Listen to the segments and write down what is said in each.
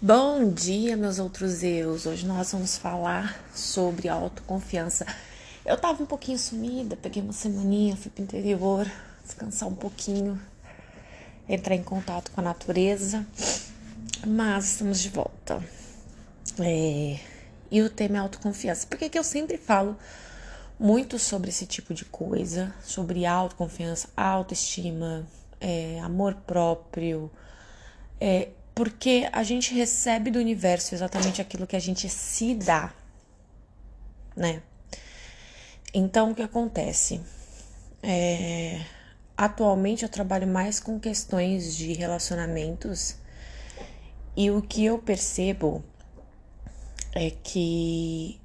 Bom dia, meus outros eus. Hoje nós vamos falar sobre autoconfiança. Eu tava um pouquinho sumida, peguei uma semaninha, fui pro interior, descansar um pouquinho, entrar em contato com a natureza, mas estamos de volta. É... E o tema é autoconfiança. Por que, que eu sempre falo muito sobre esse tipo de coisa, sobre autoconfiança, autoestima, é, amor próprio, é, porque a gente recebe do universo exatamente aquilo que a gente se dá, né? Então, o que acontece? É, atualmente eu trabalho mais com questões de relacionamentos e o que eu percebo é que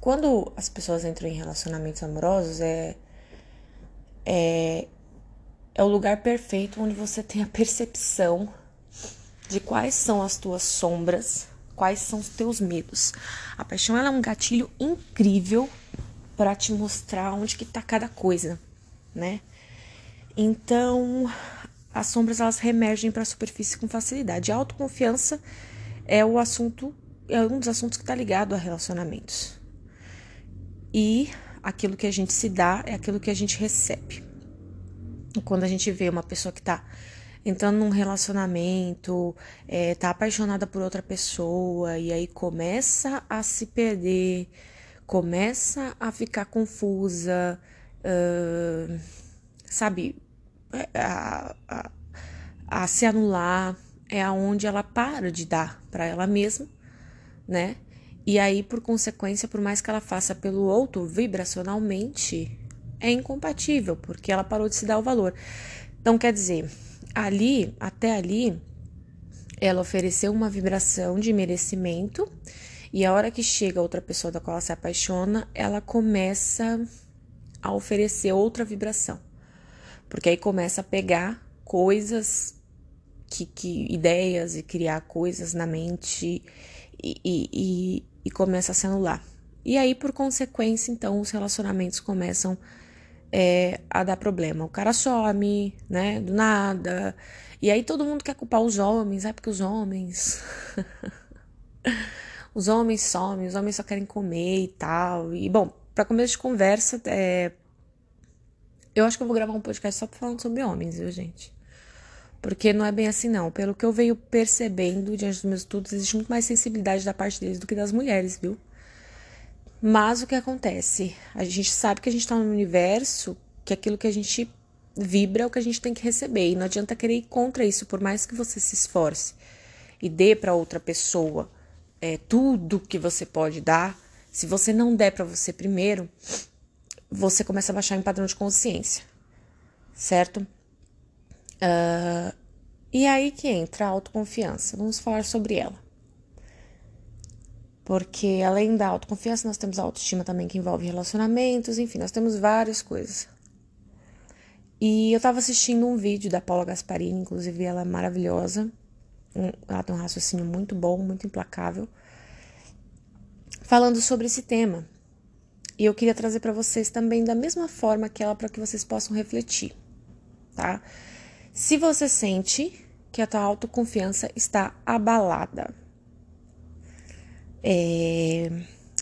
quando as pessoas entram em relacionamentos amorosos é, é, é o lugar perfeito onde você tem a percepção de quais são as tuas sombras, quais são os teus medos. A paixão é um gatilho incrível para te mostrar onde que tá cada coisa, né? Então, as sombras elas remergem para a superfície com facilidade. A autoconfiança é o assunto, é um dos assuntos que está ligado a relacionamentos. E aquilo que a gente se dá é aquilo que a gente recebe. Quando a gente vê uma pessoa que está entrando num relacionamento, é, tá apaixonada por outra pessoa e aí começa a se perder, começa a ficar confusa, uh, sabe, é, a, a, a se anular, é aonde ela para de dar para ela mesma, né? E aí, por consequência, por mais que ela faça pelo outro vibracionalmente, é incompatível, porque ela parou de se dar o valor. Então, quer dizer, ali, até ali, ela ofereceu uma vibração de merecimento, e a hora que chega outra pessoa da qual ela se apaixona, ela começa a oferecer outra vibração. Porque aí começa a pegar coisas, que, que ideias e criar coisas na mente e, e, e, e começa a se anular. E aí, por consequência, então, os relacionamentos começam a é, a dar problema. O cara some, né, do nada. E aí todo mundo quer culpar os homens, é porque os homens. os homens somem, os homens só querem comer e tal. E bom, para começo de conversa, é... eu acho que eu vou gravar um podcast só falando sobre homens, viu, gente? Porque não é bem assim, não. Pelo que eu venho percebendo diante dos meus estudos, existe muito mais sensibilidade da parte deles do que das mulheres, viu? Mas o que acontece? A gente sabe que a gente está no universo, que aquilo que a gente vibra é o que a gente tem que receber. E não adianta querer ir contra isso, por mais que você se esforce e dê para outra pessoa é, tudo que você pode dar. Se você não der para você primeiro, você começa a baixar em padrão de consciência, certo? Uh, e aí que entra a autoconfiança. Vamos falar sobre ela. Porque além da autoconfiança, nós temos a autoestima também que envolve relacionamentos, enfim, nós temos várias coisas. E eu estava assistindo um vídeo da Paula Gasparini, inclusive ela é maravilhosa. ela tem um raciocínio muito bom, muito implacável, falando sobre esse tema. E eu queria trazer para vocês também da mesma forma que ela para que vocês possam refletir, tá? Se você sente que a tua autoconfiança está abalada, é,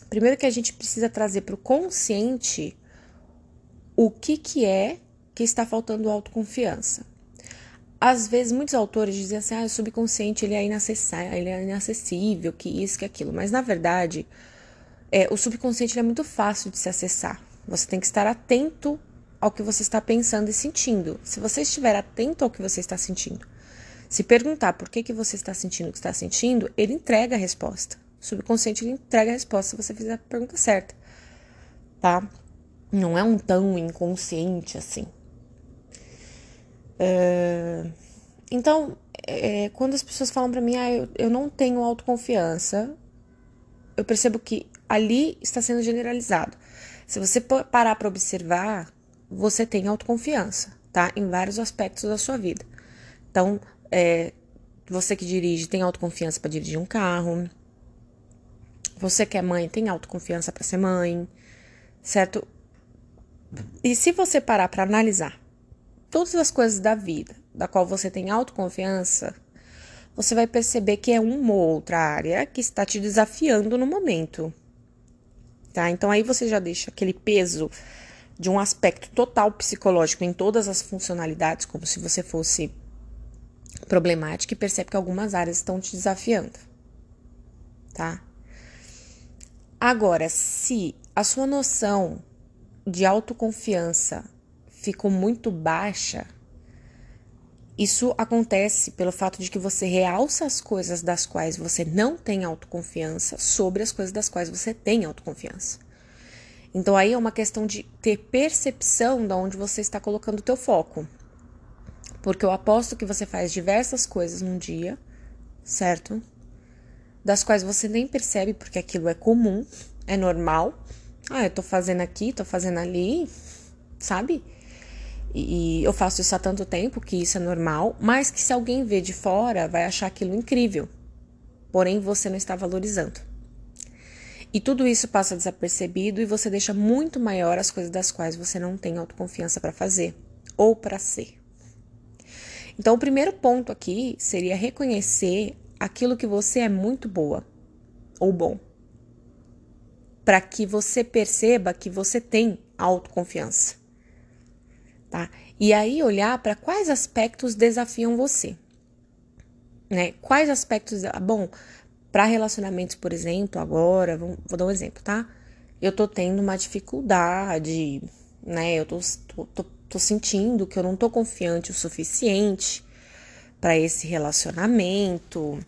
primeiro que a gente precisa trazer para o consciente o que, que é que está faltando autoconfiança. Às vezes, muitos autores dizem assim, ah, o subconsciente ele é, inacessível, ele é inacessível, que isso, que aquilo. Mas, na verdade, é, o subconsciente é muito fácil de se acessar. Você tem que estar atento ao que você está pensando e sentindo. Se você estiver atento ao que você está sentindo, se perguntar por que, que você está sentindo o que está sentindo, ele entrega a resposta. Subconsciente ele entrega a resposta se você fizer a pergunta certa, tá? Não é um tão inconsciente assim. Uh, então, é, quando as pessoas falam para mim, ah, eu, eu não tenho autoconfiança, eu percebo que ali está sendo generalizado. Se você parar para observar, você tem autoconfiança, tá? Em vários aspectos da sua vida. Então, é, você que dirige tem autoconfiança para dirigir um carro, você que é mãe tem autoconfiança para ser mãe, certo? E se você parar para analisar todas as coisas da vida da qual você tem autoconfiança, você vai perceber que é uma ou outra área que está te desafiando no momento. Tá? Então aí você já deixa aquele peso de um aspecto total psicológico em todas as funcionalidades, como se você fosse problemática e percebe que algumas áreas estão te desafiando. Tá? Agora, se a sua noção de autoconfiança ficou muito baixa, isso acontece pelo fato de que você realça as coisas das quais você não tem autoconfiança sobre as coisas das quais você tem autoconfiança. Então aí é uma questão de ter percepção de onde você está colocando o teu foco. Porque eu aposto que você faz diversas coisas num dia, certo? Das quais você nem percebe porque aquilo é comum, é normal. Ah, eu tô fazendo aqui, tô fazendo ali, sabe? E eu faço isso há tanto tempo que isso é normal, mas que se alguém vê de fora, vai achar aquilo incrível. Porém, você não está valorizando. E tudo isso passa desapercebido e você deixa muito maior as coisas das quais você não tem autoconfiança para fazer ou para ser. Então, o primeiro ponto aqui seria reconhecer aquilo que você é muito boa ou bom. Para que você perceba que você tem autoconfiança tá? E aí olhar para quais aspectos desafiam você, né? Quais aspectos, ah, bom, para relacionamentos, por exemplo, agora, vou, vou, dar um exemplo, tá? Eu tô tendo uma dificuldade, né? Eu tô, tô, tô, tô sentindo que eu não tô confiante o suficiente para esse relacionamento.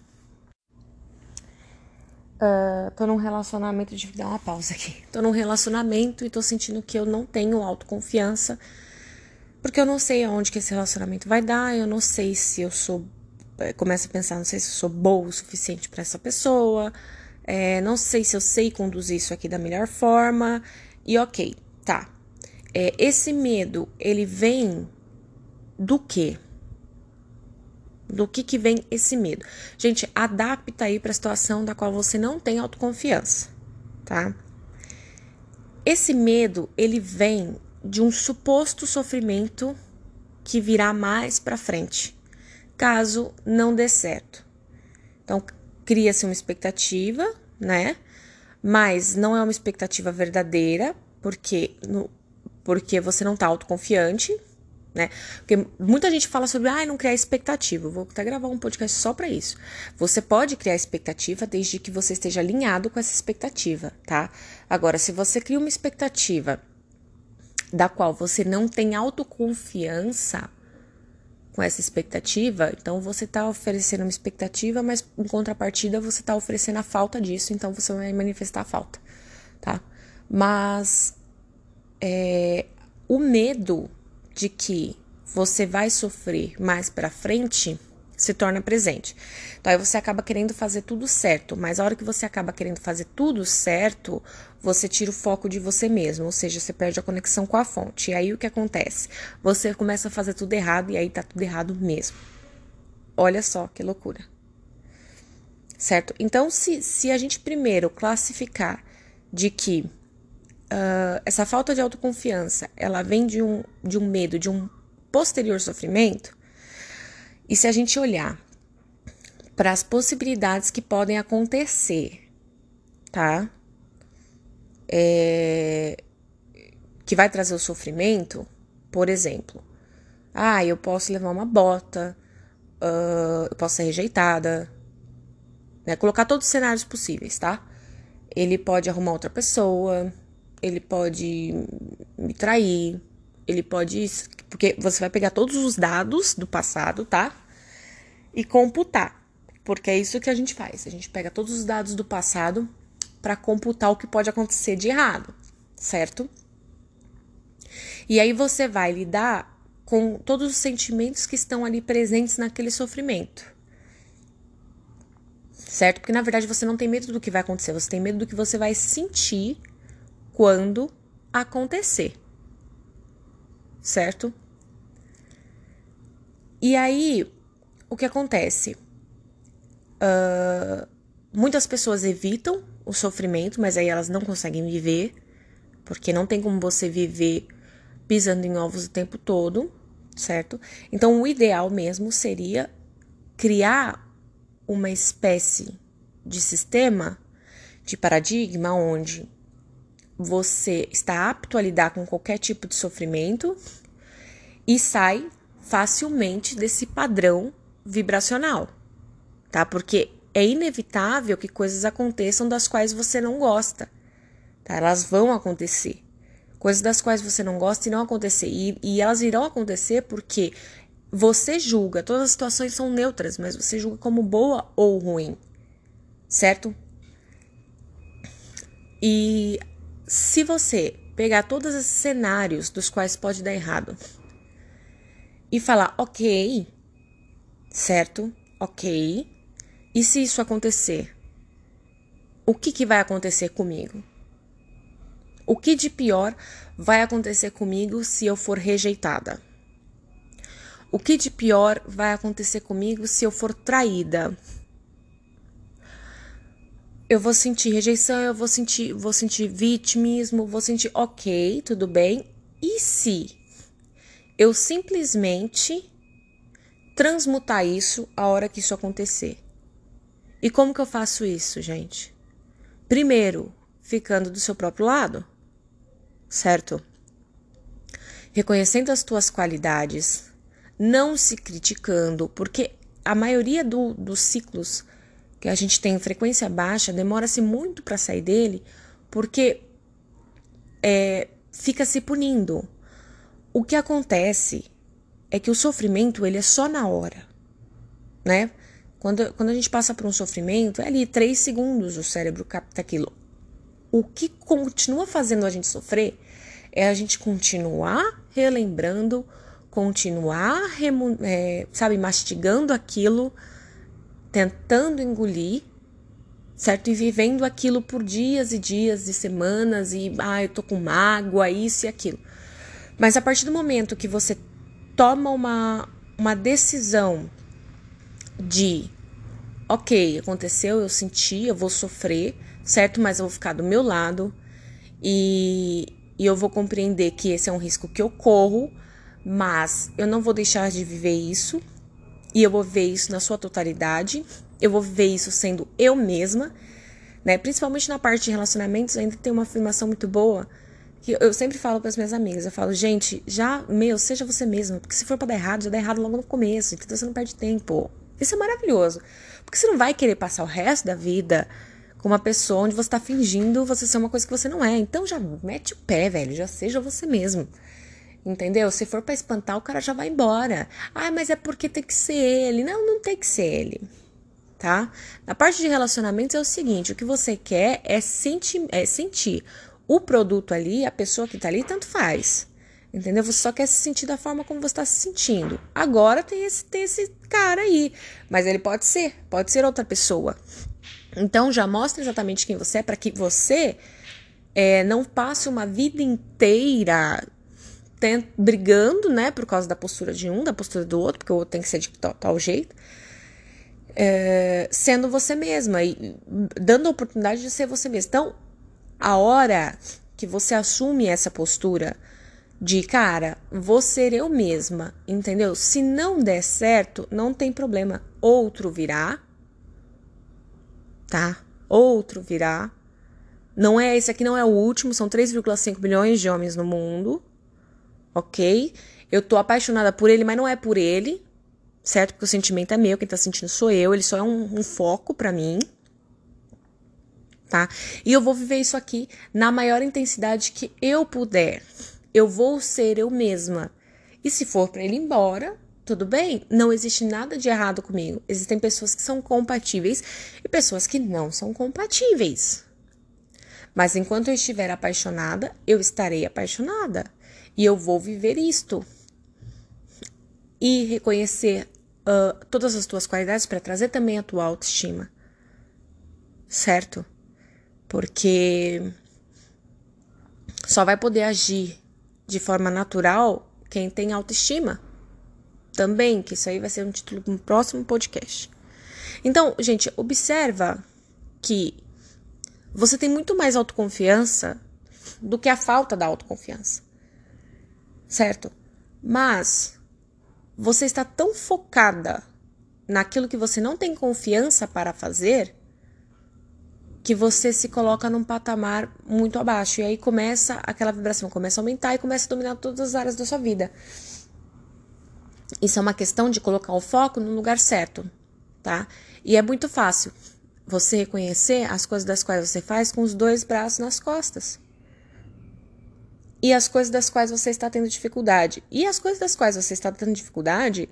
Uh, tô num relacionamento, de dar uma pausa aqui. Tô num relacionamento e tô sentindo que eu não tenho autoconfiança porque eu não sei aonde que esse relacionamento vai dar, eu não sei se eu sou. Eh, começo a pensar, não sei se eu sou boa o suficiente para essa pessoa, é, não sei se eu sei conduzir isso aqui da melhor forma. E ok, tá. É, esse medo, ele vem do quê? Do que que vem esse medo? Gente, adapta aí para a situação da qual você não tem autoconfiança, tá? Esse medo, ele vem de um suposto sofrimento que virá mais para frente, caso não dê certo. Então, cria-se uma expectativa, né? Mas não é uma expectativa verdadeira, porque, no, porque você não tá autoconfiante, né? Porque muita gente fala sobre, ah, não criar expectativa. Eu vou até gravar um podcast só para isso. Você pode criar expectativa desde que você esteja alinhado com essa expectativa, tá? Agora, se você cria uma expectativa da qual você não tem autoconfiança com essa expectativa, então você está oferecendo uma expectativa, mas em contrapartida você está oferecendo a falta disso, então você vai manifestar a falta, tá? Mas é, o medo de que você vai sofrer mais para frente se torna presente. Então aí você acaba querendo fazer tudo certo, mas a hora que você acaba querendo fazer tudo certo, você tira o foco de você mesmo, ou seja, você perde a conexão com a fonte. E aí o que acontece? Você começa a fazer tudo errado e aí tá tudo errado mesmo. Olha só que loucura. Certo? Então, se, se a gente primeiro classificar de que uh, essa falta de autoconfiança ela vem de um, de um medo, de um posterior sofrimento, e se a gente olhar para as possibilidades que podem acontecer, tá? É, que vai trazer o sofrimento, por exemplo, ah, eu posso levar uma bota, uh, eu posso ser rejeitada, né? Colocar todos os cenários possíveis, tá? Ele pode arrumar outra pessoa, ele pode me trair, ele pode. Porque você vai pegar todos os dados do passado, tá? E computar. Porque é isso que a gente faz. A gente pega todos os dados do passado para computar o que pode acontecer de errado, certo? E aí você vai lidar com todos os sentimentos que estão ali presentes naquele sofrimento. Certo? Porque na verdade você não tem medo do que vai acontecer, você tem medo do que você vai sentir quando acontecer certo? E aí, o que acontece? Uh, muitas pessoas evitam o sofrimento, mas aí elas não conseguem viver, porque não tem como você viver pisando em ovos o tempo todo, certo? Então, o ideal mesmo seria criar uma espécie de sistema, de paradigma, onde você está apto a lidar com qualquer tipo de sofrimento e sai facilmente desse padrão vibracional, tá? Porque é inevitável que coisas aconteçam das quais você não gosta, tá? Elas vão acontecer. Coisas das quais você não gosta não acontecer. E, e elas irão acontecer porque você julga, todas as situações são neutras, mas você julga como boa ou ruim, certo? E se você pegar todos esses cenários dos quais pode dar errado e falar, ok, certo? Ok. E se isso acontecer? O que, que vai acontecer comigo? O que de pior vai acontecer comigo se eu for rejeitada? O que de pior vai acontecer comigo se eu for traída? Eu vou sentir rejeição, eu vou sentir, vou sentir vitimismo, vou sentir ok, tudo bem. E se eu simplesmente transmutar isso a hora que isso acontecer? E como que eu faço isso, gente? Primeiro, ficando do seu próprio lado, certo? Reconhecendo as tuas qualidades, não se criticando, porque a maioria do, dos ciclos que a gente tem frequência baixa, demora-se muito para sair dele, porque é, fica se punindo. O que acontece é que o sofrimento ele é só na hora, né? Quando, quando a gente passa por um sofrimento, é ali três segundos o cérebro capta aquilo. O que continua fazendo a gente sofrer é a gente continuar relembrando, continuar, é, sabe, mastigando aquilo tentando engolir, certo? E vivendo aquilo por dias e dias e semanas e ah, eu tô com mágoa, isso e aquilo. Mas a partir do momento que você toma uma, uma decisão de ok, aconteceu, eu senti, eu vou sofrer, certo? Mas eu vou ficar do meu lado e, e eu vou compreender que esse é um risco que eu corro, mas eu não vou deixar de viver isso, e eu vou ver isso na sua totalidade. Eu vou ver isso sendo eu mesma, né? Principalmente na parte de relacionamentos, ainda tem uma afirmação muito boa que eu sempre falo para as minhas amigas. Eu falo, gente, já, meu, seja você mesma, porque se for para dar errado, já dá errado logo no começo, então você não perde tempo. Isso é maravilhoso, porque você não vai querer passar o resto da vida com uma pessoa onde você tá fingindo você ser uma coisa que você não é. Então já mete o pé, velho, já seja você mesmo. Entendeu? Se for para espantar, o cara já vai embora. Ah, mas é porque tem que ser ele. Não, não tem que ser ele. Tá? Na parte de relacionamentos é o seguinte: o que você quer é, senti é sentir o produto ali, a pessoa que tá ali, tanto faz. Entendeu? Você só quer se sentir da forma como você está se sentindo. Agora tem esse, tem esse cara aí. Mas ele pode ser, pode ser outra pessoa. Então já mostra exatamente quem você é para que você é, não passe uma vida inteira brigando, né, por causa da postura de um, da postura do outro, porque o outro tem que ser de tal, tal jeito, é, sendo você mesma e dando a oportunidade de ser você mesma. Então, a hora que você assume essa postura de, cara, vou ser eu mesma, entendeu? Se não der certo, não tem problema. Outro virá, tá? Outro virá. Não é esse aqui, não é o último, são 3,5 bilhões de homens no mundo ok? Eu tô apaixonada por ele, mas não é por ele, certo? Porque o sentimento é meu, quem tá sentindo sou eu, ele só é um, um foco para mim, tá? E eu vou viver isso aqui na maior intensidade que eu puder. Eu vou ser eu mesma. E se for para ele ir embora, tudo bem, não existe nada de errado comigo. Existem pessoas que são compatíveis e pessoas que não são compatíveis. Mas enquanto eu estiver apaixonada, eu estarei apaixonada. E eu vou viver isto. E reconhecer uh, todas as tuas qualidades para trazer também a tua autoestima. Certo? Porque só vai poder agir de forma natural quem tem autoestima. Também, que isso aí vai ser um título para um próximo podcast. Então, gente, observa que você tem muito mais autoconfiança do que a falta da autoconfiança certo? Mas você está tão focada naquilo que você não tem confiança para fazer, que você se coloca num patamar muito abaixo. E aí começa aquela vibração, começa a aumentar e começa a dominar todas as áreas da sua vida. Isso é uma questão de colocar o foco no lugar certo, tá? E é muito fácil você reconhecer as coisas das quais você faz com os dois braços nas costas. E as coisas das quais você está tendo dificuldade. E as coisas das quais você está tendo dificuldade,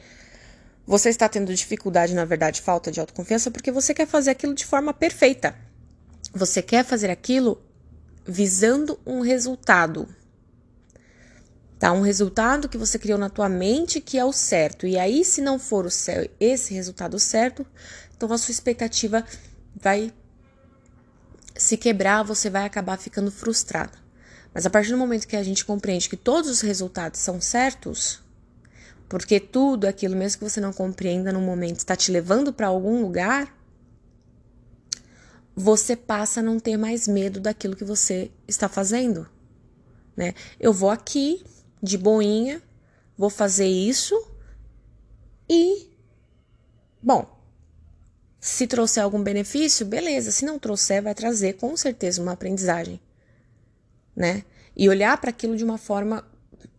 você está tendo dificuldade, na verdade, falta de autoconfiança, porque você quer fazer aquilo de forma perfeita. Você quer fazer aquilo visando um resultado. Tá? Um resultado que você criou na tua mente que é o certo. E aí, se não for o céu, esse resultado certo, então a sua expectativa vai se quebrar, você vai acabar ficando frustrada. Mas a partir do momento que a gente compreende que todos os resultados são certos, porque tudo aquilo, mesmo que você não compreenda no momento, está te levando para algum lugar, você passa a não ter mais medo daquilo que você está fazendo. Né? Eu vou aqui, de boinha, vou fazer isso e. Bom, se trouxer algum benefício, beleza. Se não trouxer, vai trazer com certeza uma aprendizagem, né? E olhar para aquilo de uma forma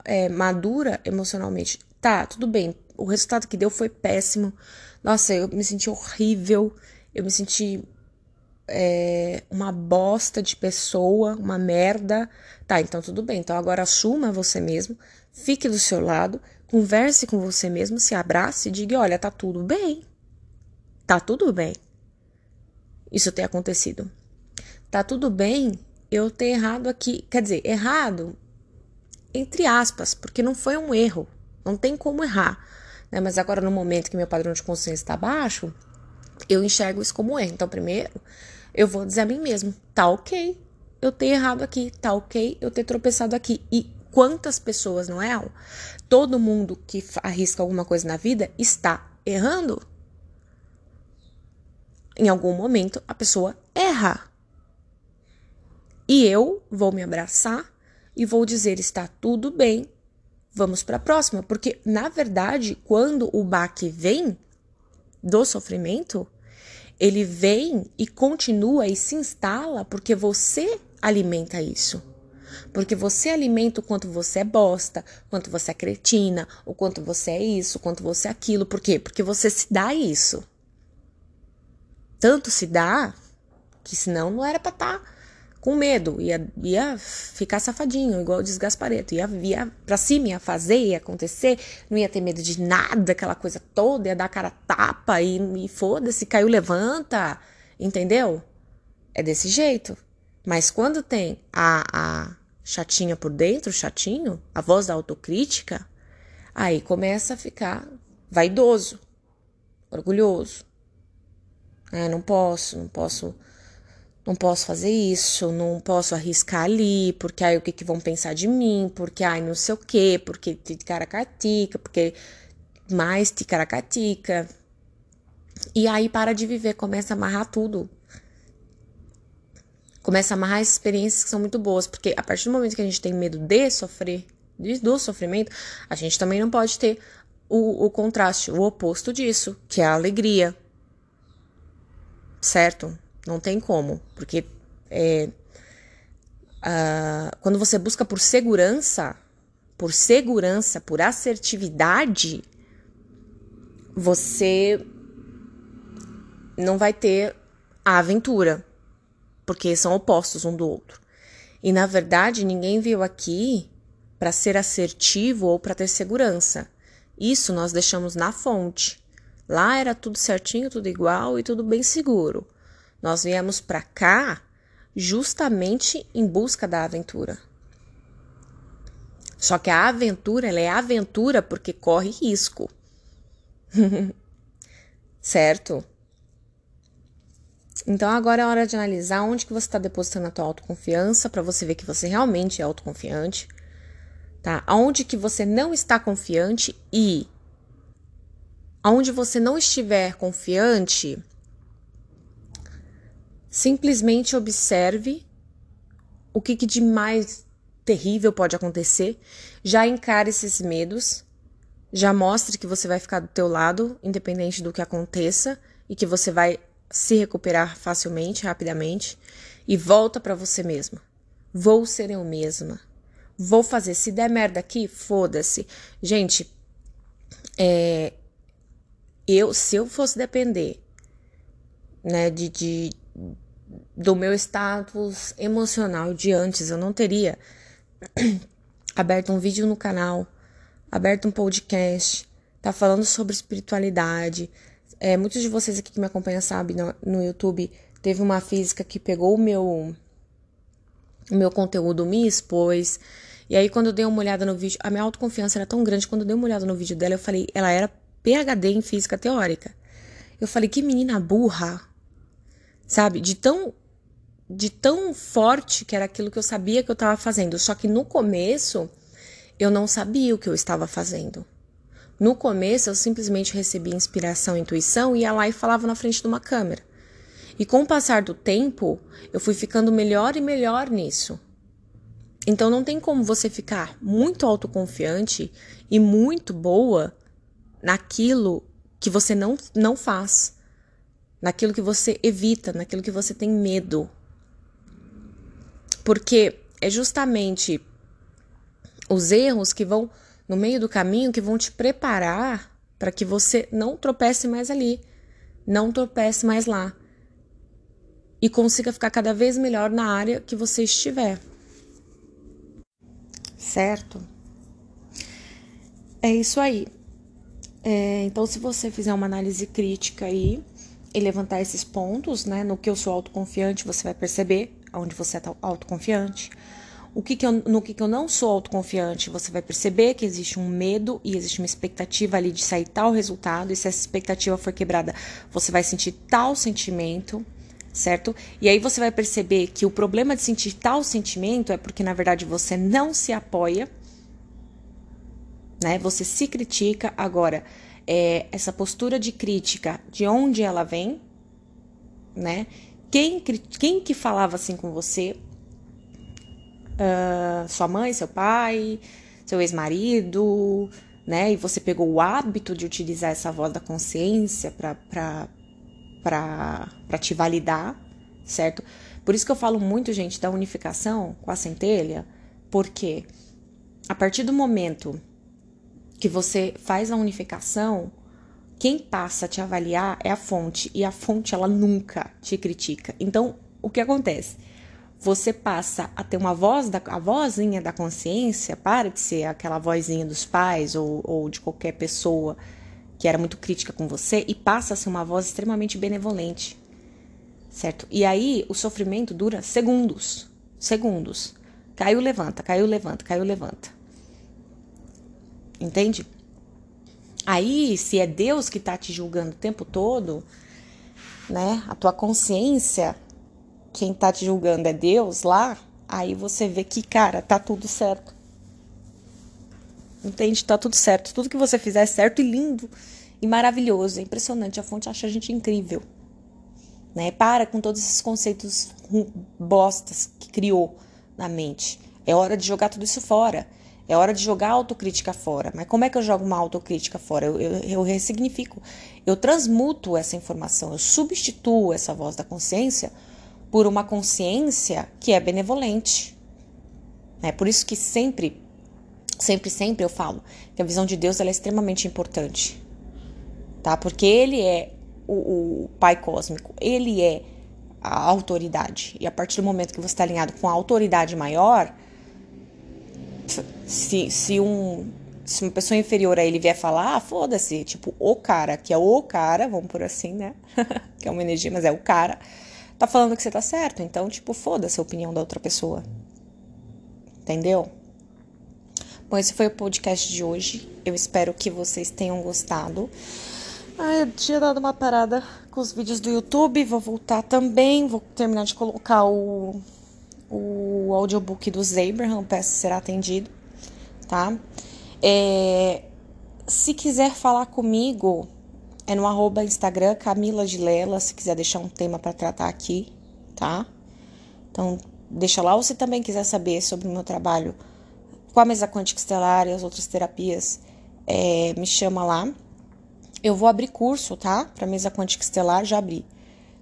é, madura emocionalmente. Tá, tudo bem. O resultado que deu foi péssimo. Nossa, eu me senti horrível. Eu me senti é, uma bosta de pessoa, uma merda. Tá, então tudo bem. Então agora assuma você mesmo, fique do seu lado, converse com você mesmo, se abrace e diga: olha, tá tudo bem. Tá tudo bem isso ter acontecido. Tá tudo bem eu ter errado aqui. Quer dizer, errado entre aspas, porque não foi um erro. Não tem como errar. Né? Mas agora, no momento que meu padrão de consciência está baixo, eu enxergo isso como erro. Então, primeiro, eu vou dizer a mim mesmo: tá ok eu ter errado aqui, tá ok eu ter tropeçado aqui. E quantas pessoas, não é? Todo mundo que arrisca alguma coisa na vida está errando em algum momento a pessoa erra. E eu vou me abraçar e vou dizer: está tudo bem, vamos para a próxima. Porque, na verdade, quando o baque vem do sofrimento, ele vem e continua e se instala porque você alimenta isso. Porque você alimenta o quanto você é bosta, quanto você é cretina, o quanto você é isso, o quanto você é aquilo. Por quê? Porque você se dá isso tanto se dá que senão não era para estar tá com medo, ia, ia ficar safadinho, igual o desgaspareto, ia, ia pra cima, ia fazer, ia acontecer, não ia ter medo de nada, aquela coisa toda, ia dar cara tapa e, e foda-se, caiu, levanta, entendeu? É desse jeito. Mas quando tem a, a chatinha por dentro, chatinho, a voz da autocrítica, aí começa a ficar vaidoso, orgulhoso, ah, não posso, não posso, não posso fazer isso, não posso arriscar ali, porque aí o que, que vão pensar de mim, porque ai não sei o quê, porque ticaracatica, porque mais ticaracatica. E aí para de viver, começa a amarrar tudo. Começa a amarrar experiências que são muito boas, porque a partir do momento que a gente tem medo de sofrer, do sofrimento, a gente também não pode ter o, o contraste, o oposto disso, que é a alegria, certo? Não tem como, porque é, quando você busca por segurança, por segurança, por assertividade, você não vai ter a aventura, porque são opostos um do outro. E na verdade, ninguém veio aqui para ser assertivo ou para ter segurança. Isso nós deixamos na fonte. Lá era tudo certinho, tudo igual e tudo bem seguro. Nós viemos para cá justamente em busca da aventura. Só que a aventura, ela é aventura porque corre risco. certo? Então agora é hora de analisar onde que você está depositando a tua autoconfiança para você ver que você realmente é autoconfiante, tá? Aonde que você não está confiante e aonde você não estiver confiante, simplesmente observe o que, que de mais terrível pode acontecer, já encare esses medos Já mostre que você vai ficar do teu lado, independente do que aconteça, e que você vai se recuperar facilmente, rapidamente, e volta para você mesma. Vou ser eu mesma. Vou fazer. Se der merda aqui, foda-se. Gente, é, eu, se eu fosse depender, né, de, de do meu status emocional de antes, eu não teria aberto um vídeo no canal, aberto um podcast, tá falando sobre espiritualidade. É, muitos de vocês aqui que me acompanham sabem no, no YouTube, teve uma física que pegou o meu o meu conteúdo, me expôs. E aí, quando eu dei uma olhada no vídeo, a minha autoconfiança era tão grande. Quando eu dei uma olhada no vídeo dela, eu falei, ela era PhD em física teórica. Eu falei, que menina burra, sabe? De tão de tão forte que era aquilo que eu sabia que eu estava fazendo. Só que no começo eu não sabia o que eu estava fazendo. No começo eu simplesmente recebia inspiração, intuição e ia lá e falava na frente de uma câmera. E com o passar do tempo, eu fui ficando melhor e melhor nisso. Então não tem como você ficar muito autoconfiante e muito boa naquilo que você não, não faz, naquilo que você evita, naquilo que você tem medo. Porque é justamente os erros que vão no meio do caminho que vão te preparar para que você não tropece mais ali, não tropece mais lá e consiga ficar cada vez melhor na área que você estiver. Certo? É isso aí. É, então, se você fizer uma análise crítica aí e levantar esses pontos, né, no que eu sou autoconfiante, você vai perceber onde você é autoconfiante. O que, que eu, no que, que eu não sou autoconfiante, você vai perceber que existe um medo e existe uma expectativa ali de sair tal resultado, e se essa expectativa for quebrada, você vai sentir tal sentimento, certo? E aí você vai perceber que o problema de sentir tal sentimento é porque, na verdade, você não se apoia né? Você se critica. Agora, é, essa postura de crítica, de onde ela vem, né? Quem, quem que falava assim com você? Uh, sua mãe, seu pai, seu ex-marido, né? E você pegou o hábito de utilizar essa voz da consciência para te validar, certo? Por isso que eu falo muito, gente, da unificação com a centelha, porque a partir do momento que você faz a unificação, quem passa a te avaliar é a fonte e a fonte ela nunca te critica. Então, o que acontece? Você passa a ter uma voz da a vozinha da consciência, para de ser aquela vozinha dos pais ou, ou de qualquer pessoa que era muito crítica com você e passa a ser uma voz extremamente benevolente. Certo? E aí o sofrimento dura segundos. Segundos. Caiu, levanta, caiu, levanta, caiu, levanta. Entende? Aí, se é Deus que está te julgando o tempo todo, né? A tua consciência, quem está te julgando é Deus lá, aí você vê que, cara, tá tudo certo. Entende? Tá tudo certo. Tudo que você fizer é certo e lindo e maravilhoso. É impressionante. A fonte acha a gente incrível. Né? Para com todos esses conceitos bostas que criou na mente. É hora de jogar tudo isso fora. É hora de jogar a autocrítica fora. Mas como é que eu jogo uma autocrítica fora? Eu, eu, eu ressignifico. Eu transmuto essa informação. Eu substituo essa voz da consciência por uma consciência que é benevolente. É por isso que sempre, sempre, sempre eu falo que a visão de Deus é extremamente importante. Tá? Porque ele é o, o Pai Cósmico. Ele é a autoridade. E a partir do momento que você está alinhado com a autoridade maior se, se, um, se uma pessoa inferior a ele vier falar, ah, foda-se, tipo, o cara, que é o cara, vamos por assim, né? que é uma energia, mas é o cara, tá falando que você tá certo. Então, tipo, foda-se a opinião da outra pessoa. Entendeu? Bom, esse foi o podcast de hoje. Eu espero que vocês tenham gostado. Ah, eu tinha dado uma parada com os vídeos do YouTube, vou voltar também, vou terminar de colocar o o audiobook dos Abraham, peço será atendido, tá? É, se quiser falar comigo, é no arroba Instagram Camila de Lela, se quiser deixar um tema para tratar aqui, tá? Então, deixa lá. Ou se também quiser saber sobre o meu trabalho com a mesa quântica estelar e as outras terapias, é, me chama lá. Eu vou abrir curso, tá? Para mesa quântica estelar, já abri.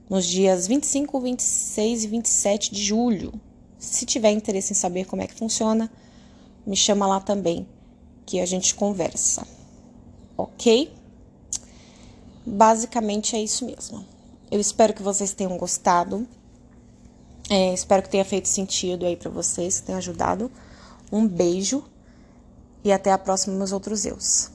Nos dias 25, 26 e 27 de julho. Se tiver interesse em saber como é que funciona, me chama lá também, que a gente conversa. Ok? Basicamente é isso mesmo. Eu espero que vocês tenham gostado. É, espero que tenha feito sentido aí para vocês, que tenha ajudado. Um beijo e até a próxima, meus outros eus.